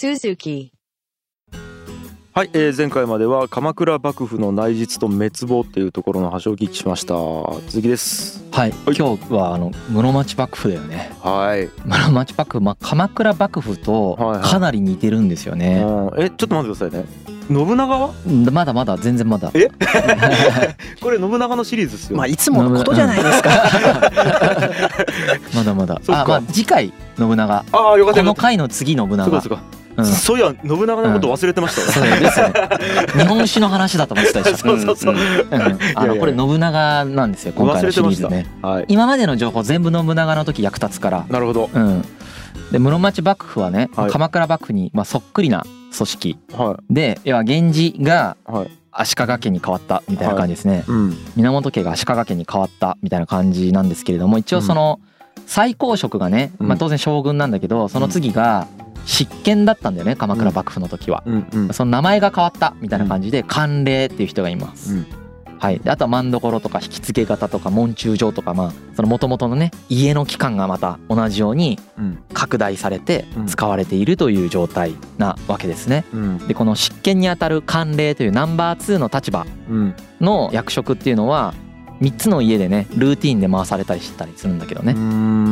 Suzuki. はい、えー前回までは鎌倉幕府の内実と滅亡っていうところの話をお聞きしました。続きです。はい、今日はあの室町幕府だよね。はい、室町幕府、まあ、鎌倉幕府とはいはい。かなり似てるんですよね、うん。えちょっと待ってくださいね。信長は？まだまだ全然まだ。え？これ信長のシリーズですよ、まあいつものことじゃないですか。まだまだ。あまあ次回信長。ああよかったこの回の次信長。そそうか、うん。そういや信長のこと忘れてましたそうわ、です日本史の話だと思ってたでしょ。そうそうそう、あのこれ信長なんですよ今回のシリーズね。はい。今までの情報全部信長の時役立つから。なるほど。うん。で室町幕府はね、はい。鎌倉幕府にまあそっくりな組織。はで要は源氏がいはい。足利家に変わったみたいな感じですね、うん。源家が足利家に変わったみたいな感じなんですけれども一応その最高職がね、うん。まあ、当然将軍なんだけどその次が執権だったんだよね鎌倉幕府の時は。うんうん。その名前が変わったみたいな感じで官令っていう人がいます。うん。はい、であとは万所とか引き付け方とか門中状とかまあその元々のね家の機関がまた同じようにうん。拡大されてうん。使われているという状態なわけですね。うん。でこの執権にあたる官令というナンバー2の立場うん。の役職っていうのは3つの家でねルーティンで回されたりしたりするんだけどね。う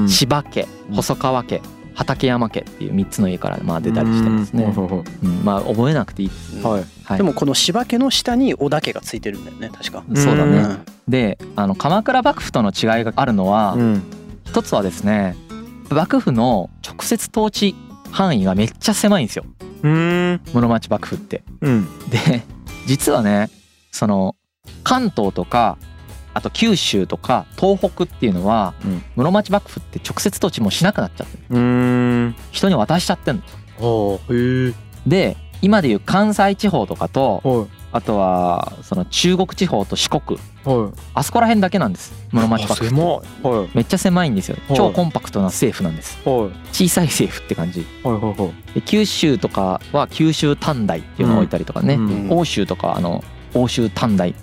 ん。柴家細川家畠山家っていう3つの家からまあ出たりしてますね。うんまあ覚えなくていいです。はいはいでもこの柴家の下に織田家がついてるんだよね確か。そうだね。うんであの鎌倉幕府との違いがあるのはうん一つはですね幕府の直接統治範囲がめっちゃ狭いんですようん室町幕府って。うんで実はねその関東とかあと九州とか東北っていうのはうん。室町幕府って直接統治もうしなくなっちゃってる。うん。人に渡しちゃってんの。で今でいう関西地方とかとはあとはその中国地方と四国。いはい。あそこら辺だけなんです。室町幕府はい。めっちゃ狭いんですよ。はい。超コンパクトな政府なんです。はい。小さい政府って感じ。はいはいはい。で九州とかは九州短大っていうのを置いたりとかね、うんうん。欧州とかあの欧州短大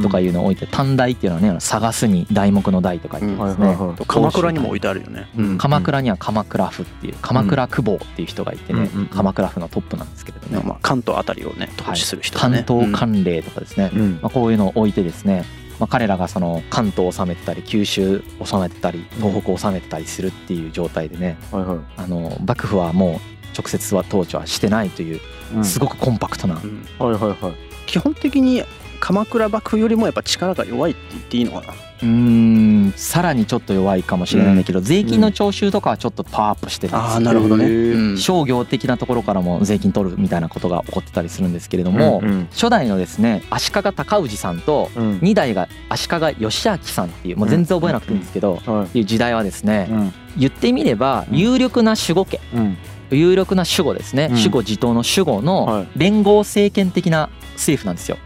とかいうのを置いて短大っていうのはね探すに題目の題とか言ってますね、はいはいはい。鎌倉にも置いてあるよね。うん。鎌倉には鎌倉府っていう鎌倉久保っていう人がいてね、うんうんうん。鎌倉府のトップなんですけれどね、まあ関東あたりをね統治する人だ関ね。東官令とかですね、うん。まあ、こういうのを置いてですね、まあ、彼らがその関東を治めてたり九州を治めてたり東北を治めてたりするっていう状態でねはいはい。あの幕府はもう直接は統治はしてないといううん。すごくコンパクトな、うん。はいはいはい。基本的に鎌倉幕府よりもやっぱ力が弱いって言っていいのかな？うーんさらにちょっと弱いかもしれないんだけど、税金の徴収とかはちょっとパワーアップしてるんですああなるほどね。商業的なところからも税金取るみたいなことが起こってたりするんですけれども、うん初代のですね足利尊氏さんとうん。2代が足利義明さんっていうもう全然覚えなくていいんですけど、はってい。う時代はですね、うん。言ってみればうん。有力な守護家。うん。有力な守護ですね、うん。守護地頭の守護はのい。連合政権的な政府なんですよ。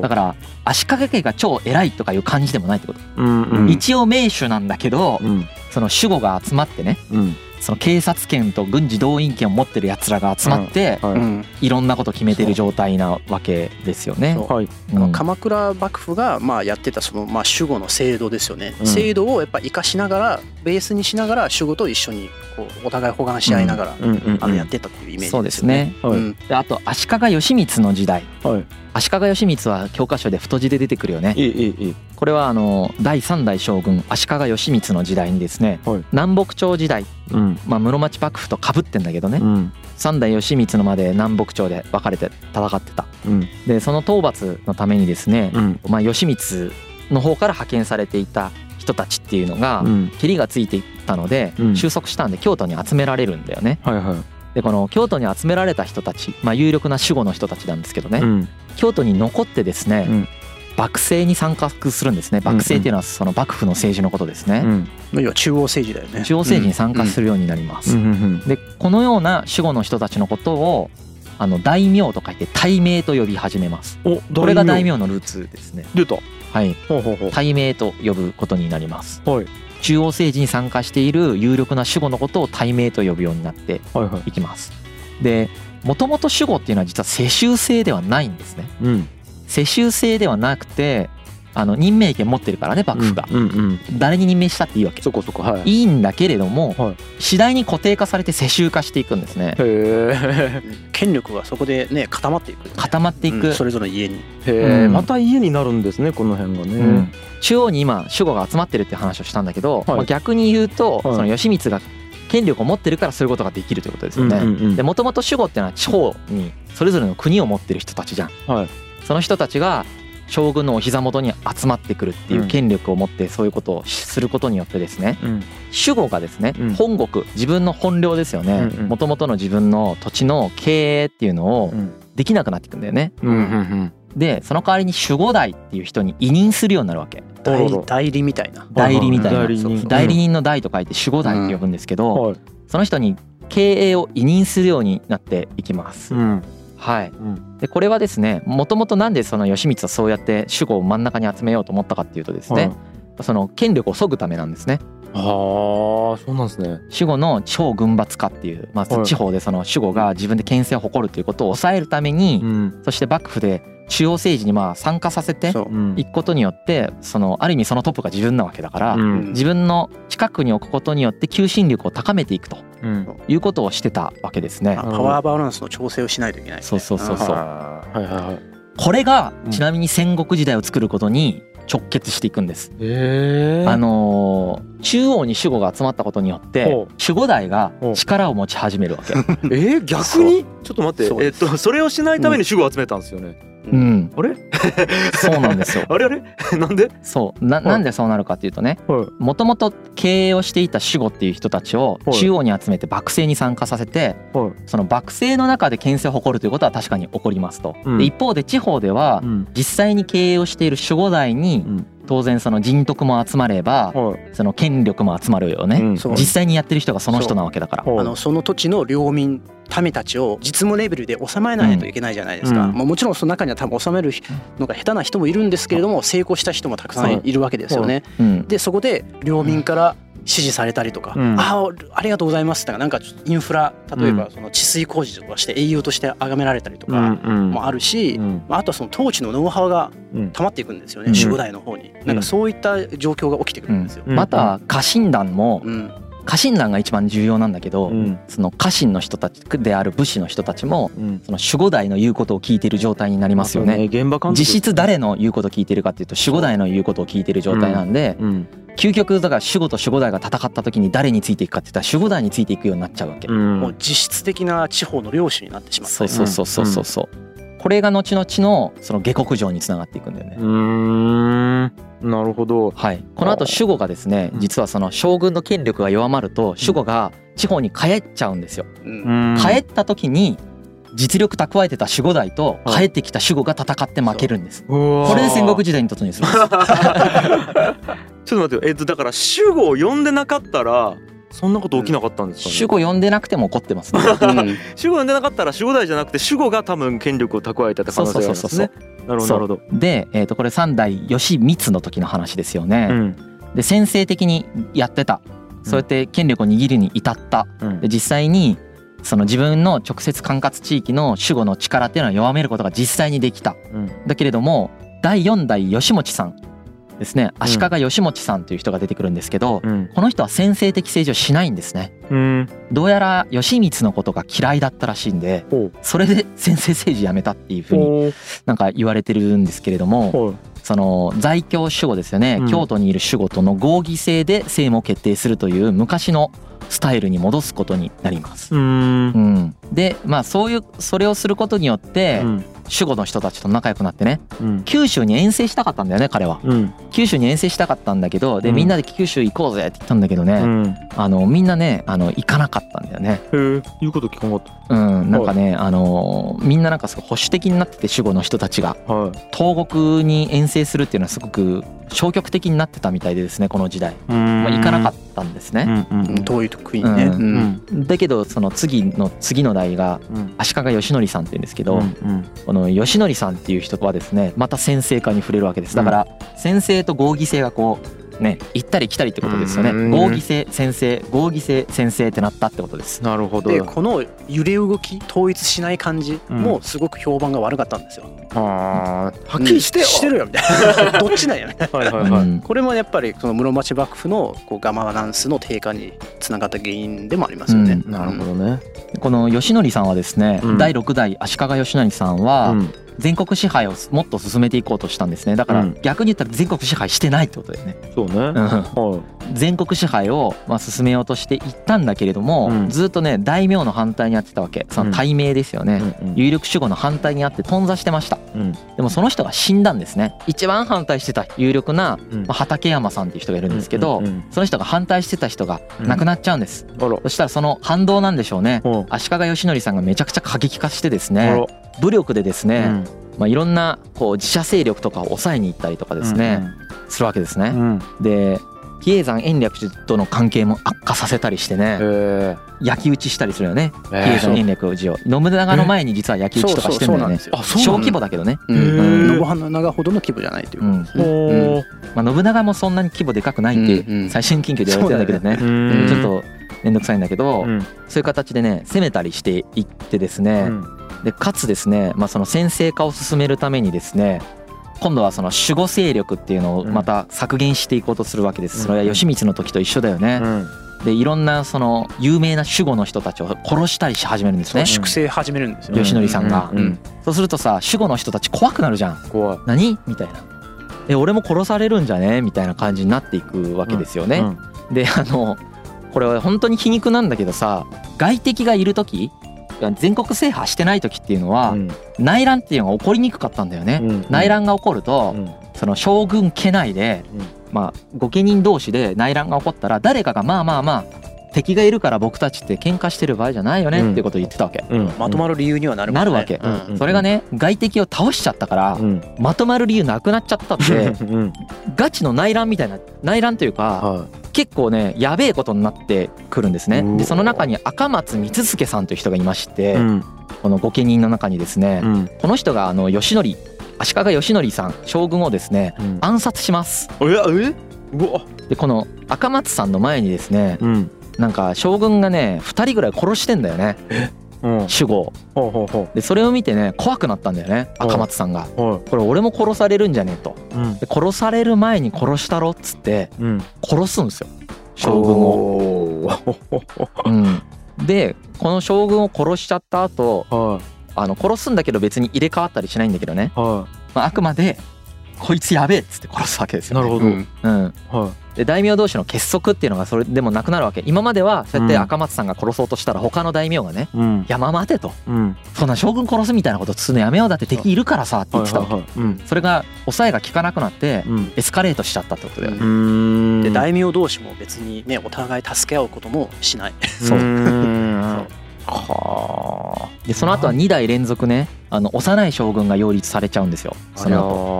だから足利家が超偉いとかいう感じでもないってこと、うんうん。一応名手なんだけど、うん。その守護が集まってね。うんその警察権と軍事動員権を持ってるやつらが集まって、はい。うん。いろんなこと決めてる状態なわけですよね。はい。うん。鎌倉幕府がまあやってたそのまあ守護の制度ですよね、うん。制度をやっぱ生かしながらベースにしながら守護と一緒にこうお互い補完し合いながら、あのやってたっていうイメージそうですね。はい。あと足利義満の時代。はい足利義満は教科書で太字で出てくるよね。いいいいいいこれはあの第三代将軍足利義満の時代にですね、はい。南北朝時代、うん。まあ、室町幕府とかぶってんだけどね、うん。三代義満のまで南北朝で分かれて戦ってた。うん。でその討伐のためにですね、うん。まあ、義満の方から派遣されていた人たちっていうのが、うん。がついていったので、うん。収束したんで京都に集められるんだよね。はいはいでこの京都に集められた人たち、まあ、有力な守護の人たちなんですけどね、うん。京都に残ってですね、うん。幕政に参画するんですね。幕政っていうのはその幕府の政治のことですね、うん。要は中央政治だよね。中央政治に参加するようになります、うん。うん。でこのような守護の人たちのことをあの大名と書いて大名と呼び始めます。おこれが大名のルーツですね。出たはい。ほうほうほう。大名と呼ぶことになります。はい。中央政治に参加している有力な守護のことを大名と呼ぶようになってはいはい。いきます。でもともと守護っていうのは実は世襲制ではないんですね。うん。世襲制ではなくてあの任命権持ってるからね幕府が、うんうん。誰に任命したっていいわけ。そこそこはい。いいんだけれども、はい。次第に固定化されて世襲化していくんですね。へえ権力がそこでね固まっていくよね、固まっていく、うんそれぞれの家に。へえうん。また家になるんですねこの辺がね、うん。中央に今守護が集まってるって話をしたんだけど、はい。まあ、逆に言うと、はい。その義満が権力を持ってるからそういうことができるということですよね。うんうんうん。でもともと守護っていうのは地方にそれぞれの国を持ってる人たちじゃん。はい。その人たちが将軍のお膝元に集まってくるっていう権力を持ってそういうことをすることによってですねうん。守護がですねうん。本国自分の本領ですよね。うんうん。もともとの自分の土地の経営っていうのをうん。できなくなっていくんだよね。うんうんでその代わりに守護代っていう人に委任するようになるわけ。代理。みたいな。代理みたいな。代理人。代理人の代と書いて守護代って呼ぶんですけど、はい。その人に経営を委任するようになっていきます。うんはい。うんでこれはですね、もともとなんでその義満はそうやって守護を真ん中に集めようと思ったかっていうとですね、はいその権力を削ぐためなんですね。ああそうなんですね。守護の超軍閥化っていう、まあ、はい。地方でその守護が自分で権勢を誇るということを抑えるために、ん。そして幕府で中央政治にまあ参加させていくことによってそのある意味そのトップが自分なわけだから、うん。自分の近くに置くことによって求心力を高めていくとうん。いうことをしてたわけですね。あ。パワーバランスの調整をしないといけないですね、そうそうそうそう。はいはいはい。これがうん。ちなみに戦国時代を作ることに直結していくんです。あのー中央に守護が集まったことによって守護代が力を持ち始めるわけ。えー、逆に？ちょっと待って。えっそうですとそれをしないために守護を集めたんですよね、うん、あれ？そうなんですよ。あれあれ？なんで？そう。ななんでそうなるかっていうとねはい。もともと経営をしていた守護っていう人たちをはい。中央に集めて幕政に参加させてはい。その幕政の中で権勢を誇るということは確かに起こりますと。うん。で一方で地方ではうん。実際に経営をしている守護代にうん当然その人徳も集まればはい。その権力も集まるよね。うん。そう。実際にやってる人がその人なわけだから。はいあのその土地の領民民たちを実務レベルで収めないといけないじゃないですか、うん。まあ、もちろんその中には多分収めるのが下手な人もいるんですけれども成功した人もたくさんいるわけですよね。うん。でそこで領民から支持されたりとか「うん。ああありがとうございます」ってなんかインフラ例えばその治水工事とかして英雄として崇められたりとかうんもあるし、うん。まああとはその統治のノウハウがうん。溜まっていくんですよね、うん。守護代の方に。なんかそういった状況が起きてくうんるんですよ。うん。また家臣団もうん家臣団が一番重要なんだけど、うん。その家臣の人たちである武士の人たちもうん。その守護代の言うことを聞いている状態になりますよね。現場監督実質誰の言うことを聞いてるかっていうと守護代の言うことを聞いてる状態なんで、うん。究極だから守護と守護代が戦った時に誰についていくかって言ったら守護代についていくようになっちゃうわけ。うん。もう実質的な地方の領主になってしまった。そうそうそうそうそうそう。これが後々のその下克上につながっていくんだよね。うーん。なるほほど。はい、この後守護がですねうん。実はその将軍の権力が弱まると守護が地方に帰っちゃうんですよ。うん。帰った時に実力蓄えてた守護代と帰ってきた守護が戦って負けるんです。ここれで戦国時代に突入するんです。ちょっと待ってよ。えっとだから守護を呼んでなかったらそんなこと起きなかったんですかね、守護呼んでなくても怒ってますね。うん。守護呼んでなかったら守護代じゃなくて守護が多分権力を蓄えたって可能性があるんですね。なるほどで、えー、とこれ三代義満の時の話ですよね。うん。で先制的にやってた。そうやって権力を握るに至った。うん。で実際にその自分の直接管轄地域の守護の力っていうのは弱めることが実際にできた。うん。だけれども第4代義持さんですね。足利義持さんという人が出てくるんですけど、うん。この人は先制的政治をしないんですね。うん。どうやら義満のことが嫌いだったらしいんでそれで先制政治やめたっていうふうにほなんか言われてるんですけれどう。もその在京守護ですよね、うん。京都にいる守護との合議制で政務を決定するという昔のスタイルに戻すことになります。うん、でまあそういうそれをすることによってうん守護の人たちと仲良くなってね。うん。九州に遠征したかったんだよね彼は。うん。九州に遠征したかったんだけどでうん。みんなで九州行こうぜって言ったんだけどね、うん。あのみんなねあの行かなかったんだよね。へえ言うこと聞かなかっうん、なんかね、あのみんななんかすごい保守的になってて守護の人たちが。たはい。東国に遠征するっていうのはすごく消極的になってたみたいでですねこの時代、まあ、行かなかったんですね。うんうんうん。遠い国にね、うん。うん。うんだけどその次の次の代がうん。足利義則さんっていうんですけど、うん。この義則さんっていう人はですねまた先制化に触れるわけです。だから先制と合議制がこうね行ったり来たりってことですよね。うん。合議制先制合議制先制ってなったってことです。なるほど。でこの揺れ動き統一しない感じもすごく評判が悪かったんですよ。あー。はっきりしてよ、してるよみたいな。どっちなんやね。はいはいはい、うん。これもやっぱりその室町幕府のこうガバナンスの低下につながった原因でもありますよね。うん。なるほどね、この吉典さんはですね、うん。第6代足利義則さんはうん全国支配をもっと進めていこうとしたんですね。だからうん。逆に言ったら全国支配してないってことだよね、そうね、うん。は全国支配をまあ進めようとしていったんだけれども、うん。ずっとね大名の反対にやってたわけ。その対名ですよい、ね、うんうん有力守護の反対にあって頓挫してました。うん。でもその人が死んだんですね。一番反対してた有力な、うん。まあ、畠山さんっていう人がいるんですけど、うんうんその人が反対してた人が亡くなっちゃうんです、そしたらその反動なんでしょうね。うん。足利義則さんがめちゃくちゃ過激化してですね武力でですね、うん。まあ、いろんなこう自社勢力とかを抑えに行ったりとかですね、するわけですね。うん。で比叡山延暦寺との関係も悪化させたりしてねえ焼き討ちしたりするよね。比え叡山延暦寺を信長の前に実は焼き討ちとかしてんだよね。そうそうあそう小規模だけどね、信長ほどの規模じゃないといううんことですね。まあ、信長もそんなに規模でかくないって最新研究で言われてるんだけどね。うん。ちょっと面倒くさいんだけど、うん。そういう形でね攻めたりしていってですね、うんでかつですね、まあ、その先制化を進めるためにですね今度はその守護勢力っていうのをまた削減していこうとするわけです。それは義満の時と一緒だよね。うん。でいろんなその有名な守護の人たちを殺したりし始めるんですね。粛清始めるんですよ。義則さんが。そうするとさ守護の人たち怖くなるじゃん。怖い。何？みたいな。え俺も殺されるんじゃね？みたいな感じになっていくわけですよね、であのこれは本当に皮肉なんだけどさ外敵がいる時全国制覇してない時っていうのは、うん。内乱っていうのが起こりにくかったんだよね、うん。内乱が起こると、うん。その将軍家内で、うん。まあ御家人同士で内乱が起こったら誰かがまあまあまあ敵がいるから僕たちって喧嘩してる場合じゃないよねうん。っていうことを言ってたわけ、うん。まとまる理由にはなるね。なるわけ。うん。それがね外敵を倒しちゃったから、うん。まとまる理由なくなっちゃったってうん。ガチの内乱みたいな内乱というかは結構ねやべえことになってくるんですね。でその中に赤松光助さんという人がいまして、いうん。この御家人の中にですね、うん。この人があの義則足利義則さん将軍をですねうん。暗殺します。ええ？うわ。でこの赤松さんの前にですねうんなんか将軍がね2人ぐらい殺してんだよね。うん。守護ほうほうほでそれを見てね怖くなったんだよね。赤松さんが。これ俺も殺されるんじゃねえと。いうん。で殺される前に殺したろっつってうん。殺すんですよ。将軍を。をうん、でこの将軍を殺しちゃった後はあの殺すんだけど別に入れ替わったりしないんだけどね、い。はまあ、あくまでこいつやべえっつって殺すわけですよ、ね。いなるほど。うん。うん、はで大名同士の結束っていうのがそれでもなくなるわけ。今まではそうやってうん。赤松さんが殺そうとしたら他の大名がねいうん「いやまあ待て」と。うん「そんな将軍殺すみたいなことするのやめようだって敵いるからさ」って言ってたわけ、はいはいはいうん。それが抑えが効かなくなってうん。エスカレートしちゃったってことだよ。ね、うーん。で大名同士も別にねお互い助け合うこともしない。そう。そう。はでその後は2代連続ねあの幼い将軍が擁立されちゃうんですよ。あその後。あ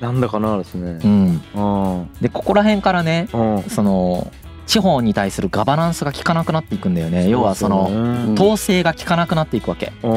なんだかなですね。うん。うん。でここら辺からねうん。その地方に対するガバナンスが効かなくなっていくんだよね。要はそのの統制が効かなくなっていくわけ。う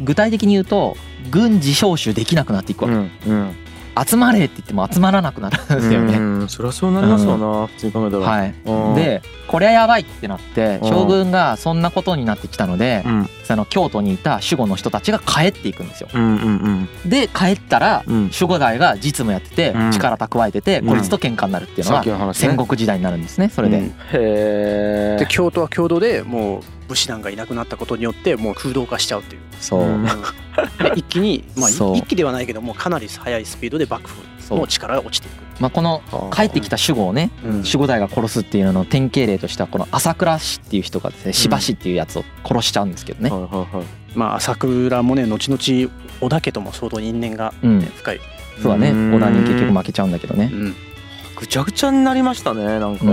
ん。具体的に言うと軍事招集できなくなっていくわけ、うんうん集まれって言っても集まらなくなるんですよね、うんそりゃそうなりますわな普通に考えたら。はい。うん。でこりゃやばいってなってうん。将軍がそんなことになってきたのでうん。その京都にいた守護の人たちが帰っていくんですよ。うんうんで帰ったらうん。うん守護代が実務やっててうん。力蓄えててうん。こいつと喧嘩になるっていうのは戦国時代になるんですねそれで、うん。へで京都は京都でもう武士団がいなくなったことによってもう空洞化しちゃうっていう。そう、うん。で一気にまあ そう。一気ではないけどもかなり速いスピードで幕府の力が落ちていく。まあ、この帰ってきた守護をねうん。守護代が殺すっていうのの典型例としてはこの朝倉氏っていう人がですね柴氏っていうやつを殺しちゃうんですけどね、はいはいはい。まあ朝倉もね後々織田家とも相当因縁が、ねうん。深い。そうだね。うん。織田に結局負けちゃうんだけどね。うん。ぐちゃぐちゃになりましたねなんか。う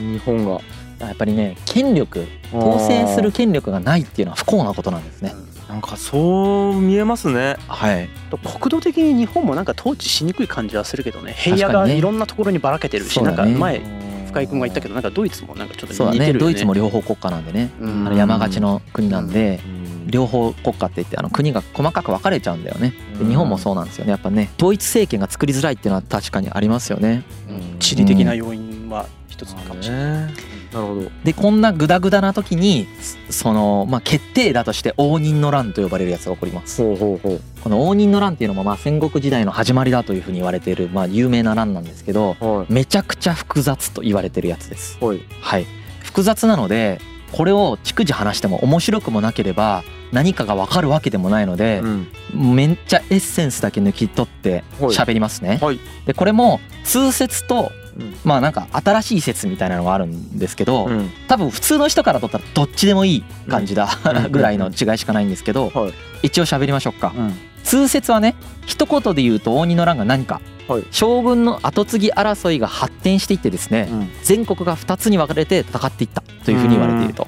ん。日本がやっぱりね権力統制する権力がないっていうのは不幸なことなんですね。なんかそう見えますね。はい。と国土的に日本もなんか統治しにくい感じはするけどね。平野がいろんなところにばらけてるし、ね。なんか前深井君が言ったけどなんかドイツもなんかちょっと似てるよね。ドイツも両方国家なんでね。うん。あの山がちの国なんでうん。両方国家って言ってあの国が細かく分かれちゃうんだよね。で日本もそうなんですよね。やっぱね統一政権が作りづらいっていうのは確かにありますよね。うん。地理的な要因は一つかもしれない。ねなるほど。でこんなグダグダな時にそのまあ決定打として応仁の乱と呼ばれるやつが起こります。ほうほうほこの応仁の乱っていうのもまあ戦国時代の始まりだというふうに言われているまあ有名な乱なんですけどうはい。めちゃくちゃ複雑と言われてるやつです。はい。はい。複雑なのでこれを逐次話しても面白くもなければ何かが分かるわけでもないのでうん。めっちゃエッセンスだけ抜き取ってはい。喋りますね。はい。でこれも通説とうんまあなんか新しい説みたいなのがあるんですけどうん。多分普通の人からとったらどっちでもいい感じだうん。ぐらいの違いしかないんですけどはい。一応喋りましょうか。うん。通説はね一言で言うと応仁の乱が何かはい。将軍の後継ぎ争いが発展していってですねうん。全国が2つに分かれて戦っていったというふうに言われていると。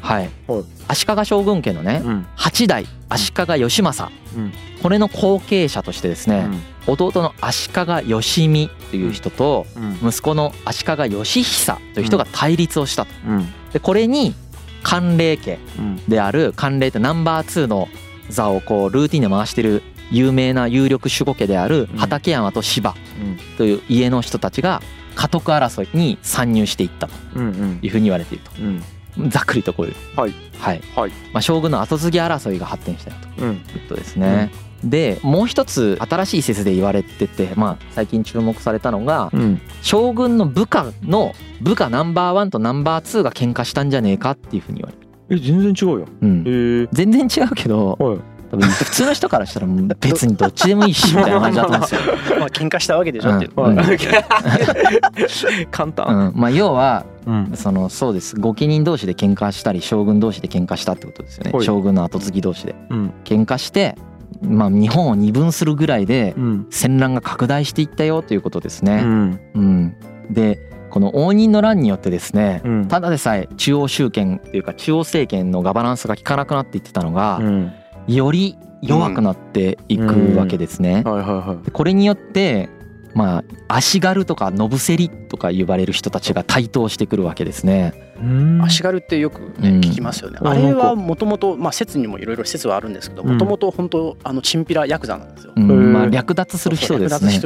はい。はい。足利将軍家のねううん。8代足利義政。うん。これの後継者としてですね弟の足利義見という人とうん。息子の足利義久という人が対立をしたと。うん。でこれに関連家うんである関連ってナンバー2の座をこうルーティンで回してる有名な有力守護家であるうん。畠山と芝うん。という家の人たちが家督争いに参入していったとうんうん。いうふうに言われているうん。とざっくりとこういう。はい。はい。はい。まあ、将軍の後継ぎ争いが発展したとうん。いうことですね。でもう一つ新しい説で言われてて、まあ、最近注目されたのがうん。将軍の部下の部下ナンバーワンとナンバーツーが喧嘩したんじゃねえかっていうふうに言われる。え全然違うようん。へえ。全然違うけどはい。多分普通の人からしたら別にどっちでもいいしみたいな感じだと思うんですよ。まあ喧嘩したわけでしょっていう。うん。はい。簡単。うん。まあ、要はうん。そのそうです。御家人同士で喧嘩したり将軍同士で喧嘩したってことですよね。はい。将軍の後継ぎ同士で。うん。喧嘩して、まあ、日本を二分するぐらいでうん。戦乱が拡大していったよということですうね。ん。うん、でこの応仁の乱によってですねうん。ただでさえ中央集権っていうか中央政権のガバナンスが効かなくなっていってたのがうん。より弱くなっていくわけですね。これによってまあ足軽とか野伏せりとか言われる人たちが台頭してくるわけですね。足軽ってよくねうん聞きますよね。ああれはもともとまあ説にもいろいろ説はあるんですけど、うんもともと本当あのチンピラヤクザなんですよ。うんまあ、略奪する人ですね。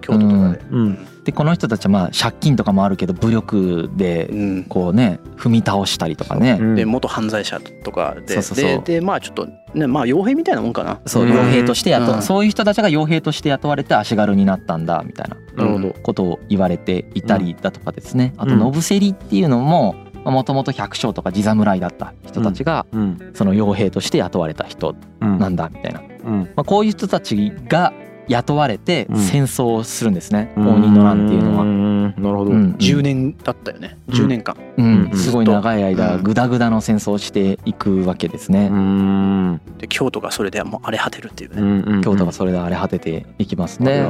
京都とかで。うんでこの人たちはまあ借金とかもあるけど武力でうん。こうね踏み倒したりとかね。う。ん。で元犯罪者とかでそうそうそう。ででまあちょっとねまあ傭兵みたいなもんかな。そううん。傭兵として雇、うん。そういう人たちが傭兵として雇われて足軽になったんだみたいなことを言われていたりだとかですね、あとうん。野伏せりっていうのももともと百姓とか地侍だった人たちがうん。その傭兵として雇われた人うんなんだみたいな、うんまあ、こういう人たちが雇われてうん。戦争をするんですね、応仁の乱っていうのは。ん。なるほど。うん10年だったよね。うん。10年間。うん。うん。すごい長い間うん。グダグダの戦争をしていくわけですね。うん。で京都がそれでもう荒れ果てるっていうね。うん京都がそれで荒れ果てていきますね。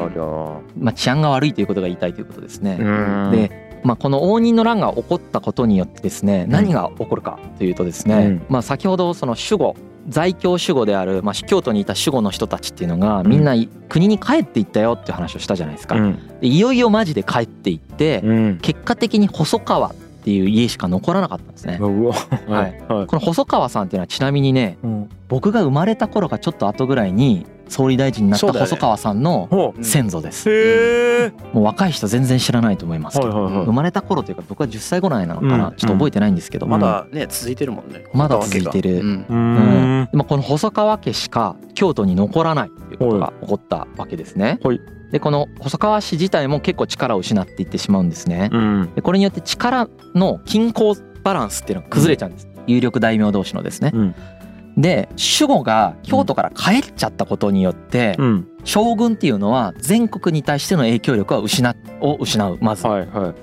まあ、治安が悪いということが言いたいということですね。うん。で、まあ、この応仁の乱が起こったことによってですね何が起こるかというとですね、うん。まあ、先ほどその守護在京守護である、まあ、京都にいた守護の人たちっていうのがみんな国に帰っていったよっていう話をしたじゃないですか。うん。でいよいよマジで帰っていってうん。結果的に細川っていう家しか残らなかったんですね。はい。はい。この細川さんっていうのはちなみにねうん。僕が生まれた頃かちょっと後ぐらいに総理大臣になった細川さんの先祖です。うへえもう若い人全然知らないと思いますけど、はいはいはい。生まれた頃というか僕は10歳ぐらいなのかな、うん。ちょっと覚えてないんですけど、まだね続いてるもんね。まだ続いてる。うん。ううん。んでもこの細川家しか京都に残らないということが起こったわけですね。はい。でこの細川氏自体も結構力を失っていってしまうんですね。うん。でこれによって力の均衡バランスっていうのが崩れちゃうんです。有力大名同士のですね。うんで守護が京都から帰っちゃったことによって、うん。将軍っていうのは全国に対しての影響力は失っを失うまず。はいはい。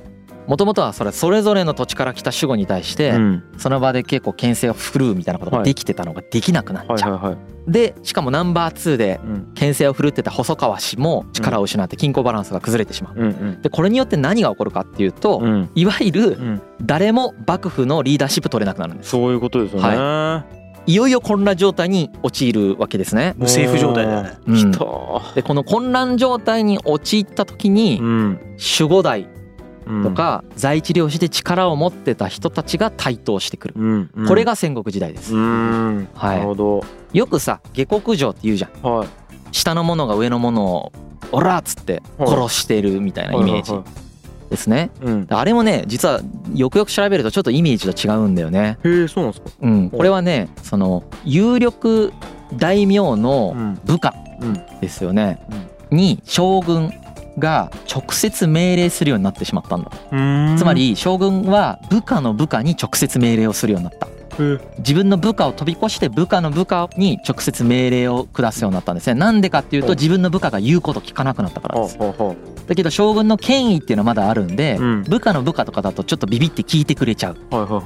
もともとはそれそれぞれの土地から来た守護に対して、うん。その場で結構牽制を振るうみたいなことができてたのができなくなっちゃう、でしかもナンバー2でうん。牽制を振るってた細川氏も力を失って均衡バランスが崩れてしまう。でこれによって何が起こるかっていうと、うん。いわゆるうん。誰も幕府のリーダーシップ取れなくなるんです。そういうことですよね。いよいよ混乱状態に陥るわけですね、無政府状態だよね。うん。でこの混乱状態に陥った時にうん。守護代とか在地領主で力を持ってた人たちが台頭してくる。うんうん。これが戦国時代です。うん。はい。なるほど。よくさ下克上って言うじゃん。はい。下の者が上の者を「オラ!」っつって殺してるみたいなイメージ。はいはいですね。うん。あれもね実はよくよく調べるとちょっとイメージと違うんだよね。へえそうなんですか？うん。これはねその有力大名のん。部下うん。ですよね。に将軍が直接命令するようになってしまったんだ。うん。つまり将軍は部下の部下に直接命令をするようになった。へ自分の部下を飛び越して部下の部下に直接命令を下すようになったんですね。なんでかっていうとうん。自分の部下が言うこと聞かなくなったからです。だけど将軍の権威っていうのはまだあるんでうん。部下の部下とかだとちょっとビビって聞いてくれちゃう。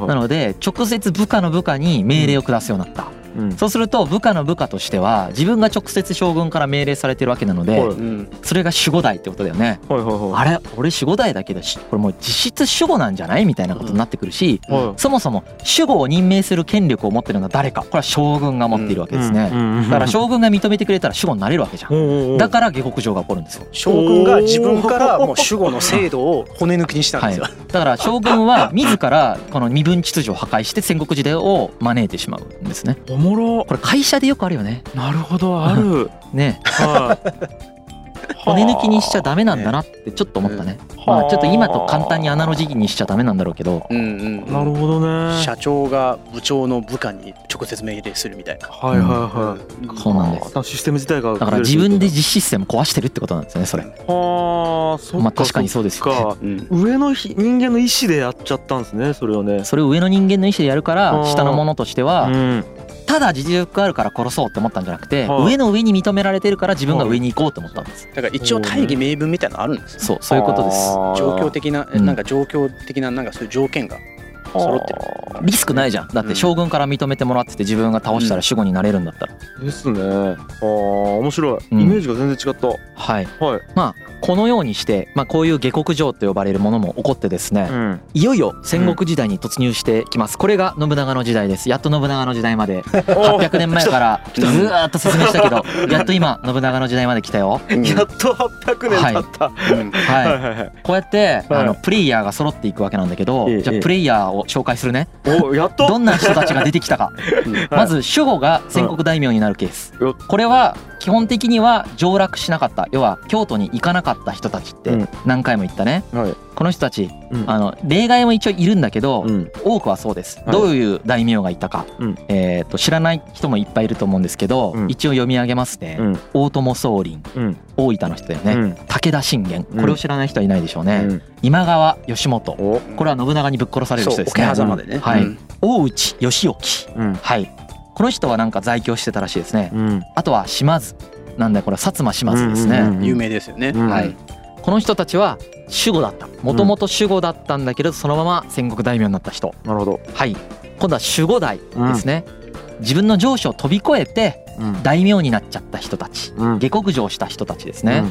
なので直接部下の部下に命令を下すようになった。うん。そうすると部下の部下としては自分が直接将軍から命令されてるわけなのでそれが守護代ってことだよね。あれ？俺守護代だけどしこれもう実質守護なんじゃない？みたいなことになってくるしはそもそも守護を任命する権力を持ってるのが誰か。これは将軍が持っているわけですね。だから将軍が認めてくれたら守護になれるわけじゃん。だから下克上が起こるんですよ。将軍が自分からもう守護の制度を骨抜きにしたんですよ。だから将軍は自らこの身分秩序を破壊して戦国時代を招いてしまうんですね。おもろ。これ会社でよくあるよね。なるほどある。ね。はい 骨抜きにしちゃダメなんだなってちょっと思ったね。まあちょっと今と簡単にアナロジーにしちゃダメなんだろうけど。うんうんなるほどね。社長が部長の部下に直接命令するみたいな。はいはいはい。そうなんです。あシステム自体がだから自分で実システム壊してるってことなんですよねそれ。はあそっかまあ確かにそうですよね。上のひ人間の意思でやっちゃったんですねそれをね。それを上の人間の意思でやるから下の者としてはうんただ実力があるから殺そうって思ったんじゃなくてはい。上の上に認められてるから自分が上に行こうと思ったんです。だから一応大義名分みたいなのあるんですよ。そうそういうことです。状況的なうん。なんか状況的ななんかそういう条件が揃ってる。リスクないじゃん。だって将軍から認めてもらってて自分が倒したら守護になれるんだったら。ですね。ああ面白い。うん。イメージが全然違った。はい。はい。まあこのようにして、まあ、こういう下克上と呼ばれるものも起こってですね、ん。いよいよ戦国時代に突入してきます。これが信長の時代です。やっと信長の時代まで。800年前からずーっと説明したけどやっと今信長の時代まで来たよ。うん。やっと800年経った。うん。はい、はいはいはい。こうやってはい。あのプレイヤーが揃っていくわけなんだけどじゃあプレイヤーを紹介するね。おやっと。どんな人たちが出てきたか。まず守護が戦国大名になるケース。よこれは基本的には上洛しなかった。要は京都に行かなかった人たちってうん。何回も言ったね。はい。この人たちうん。あの例外も一応いるんだけどうん。多くはそうです。はい。どういう大名がいたか。うん。えーと知らない人もいっぱいいると思うんですけどうん。一応読み上げますね。うん。大友宗麟うん。大分の人だよね。うん。武田信玄。うん。これを知らない人はいないでしょうね。うん。今川義元。お。これは信長にぶっ殺される人ですね。ね。はい。うん。大内義興。うん。はいこの人はなんか在京してたらしいですね。うん。あとは島津なんだよ。これ薩摩島津ですね。うんうんうん有名ですよね。うんはい。この人たちは守護だった。もともと守護だったんだけどそのまま戦国大名になった人。なるほど。はい。今度は守護代ですね。自分の上司を飛び越えてうん。大名になっちゃった人たち。うん。下克上した人たちですね。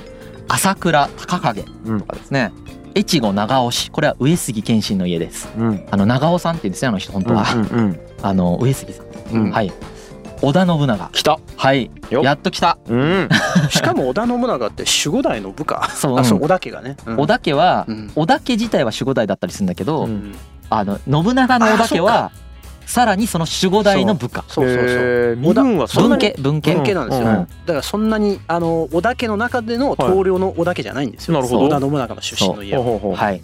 朝倉高景うん。とかですね。越後長尾氏これは上杉謙信の家です。うん。あの長尾さんって言うんですねあの人本当は、うんうん。あの上杉さん、うん。はい。織田信長。来た。はい。よやっと来た。うん。しかも織田信長って守護代の部下。そう。織田家がね。うん。織田家はうん。織田家自体は守護代だったりするんだけど、う。んあの信長の織田家はさらにその守護代の部下。そうそうそう。身分はそんな文に家文家文家なんですよ、うん。だからそんなにあの織田家の中での棟梁の織田家じゃないんですよ、なるほど。織田信長の出身の家は。ほう。ほうほうはい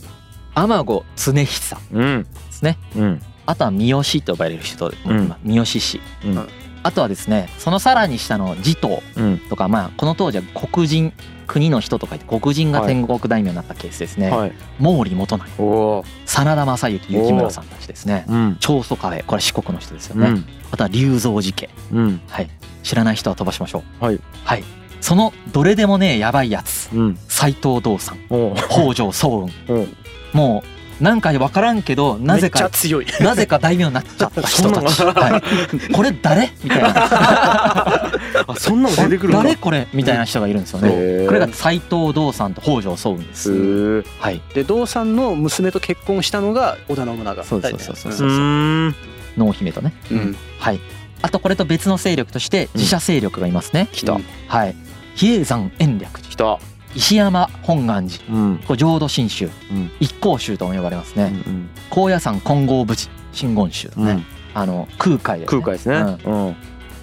天子常久。うん。ですね。うんあとは三好と呼ばれる人で、うん。まあ三好氏、うん。あとはですねそのさらに下の持統うん。とかまあこの当時は黒人国の人とか言って黒人が天国大名になったケースですね、はい。毛利元就。真田正幸幸村さんたちですね。うん。長宗我部。これ四国の人ですよね、うん。あとは龍蔵寺家。うん。はい。知らない人は飛ばしましょう。はい。はい。そのどれでもねえやばいやつ。うん。斎藤道さん北条早雲。おもうなんか分からんけどなぜか強い。なぜか大名になっちゃった人たち、はい、これ誰？みたいな。あそんなの出てくる誰これ？みたいな人がいるんですよね。これが斎藤道さんと北条早雲です。はい。で道さんの娘と結婚したのが織田信長。そうそうそうそううそう。濃姫とね。うん。はい。あとこれと別の勢力として自社勢力がいますね、来たはい。比叡山延暦。寺来た石山本願寺。うん。これ浄土真宗。うん。一向宗とも呼ばれますね。うん高野山金剛仏寺真言宗ね、うん。あの空海で、ね、空海ですね。うん。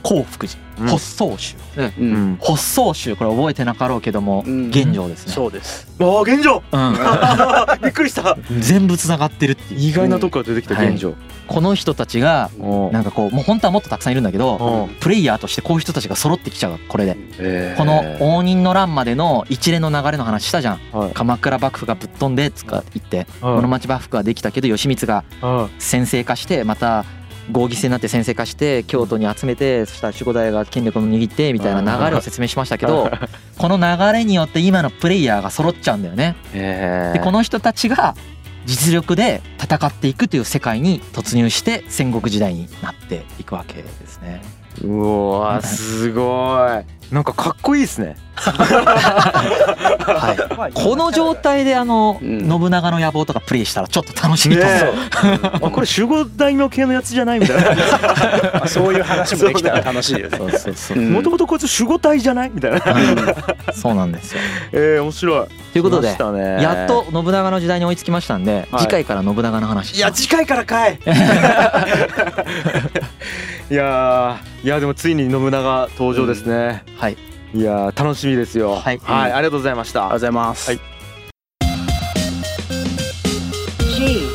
興福寺。うん発想宗、ねううん。ん。発想宗これ覚えてなかろうけども、うん。現状ですね。そうです。ああ現状。うん、びっくりした。全部つながってるって意外なとこから出てきた現状。この人たちがおなんかこうもう本当はもっとたくさんいるんだけどおプレイヤーとしてこういう人たちが揃ってきちゃうこれで。え。ーこの応仁の乱までの一連の流れの話したじゃん。はい。鎌倉幕府がぶっ飛んでつか言ってはい。室町幕府ができたけど義満がは先制化してまた合議制になって先制化して京都に集めてそしたら守護代が権力を握ってみたいな流れを説明しましたけど この流れによって今のプレイヤーが揃っちゃうんだよね。えでこの人たちが実力で戦っていくという世界に突入して戦国時代になっていくわけですね。うわすごい。なんかかっこいいですね。はい、この状態であのうん。信長の野望とかプレイしたらちょっと楽しみと思う。ね あこれ守護大名系のやつじゃないみたいな。ま あそういう話もできたら楽しいですそうそうそう。うん。もともとこいつ守護隊じゃないみたいな。そうなんですよ。えー面白い。ということでね。やっと信長の時代に追いつきましたんで、はい。次回から信長の話いや次回からかいいやーいやでもついに信長登場ですね、はい。いやー楽しみですよ。はい。ありがとうございました。ありがとうございます、はい。G.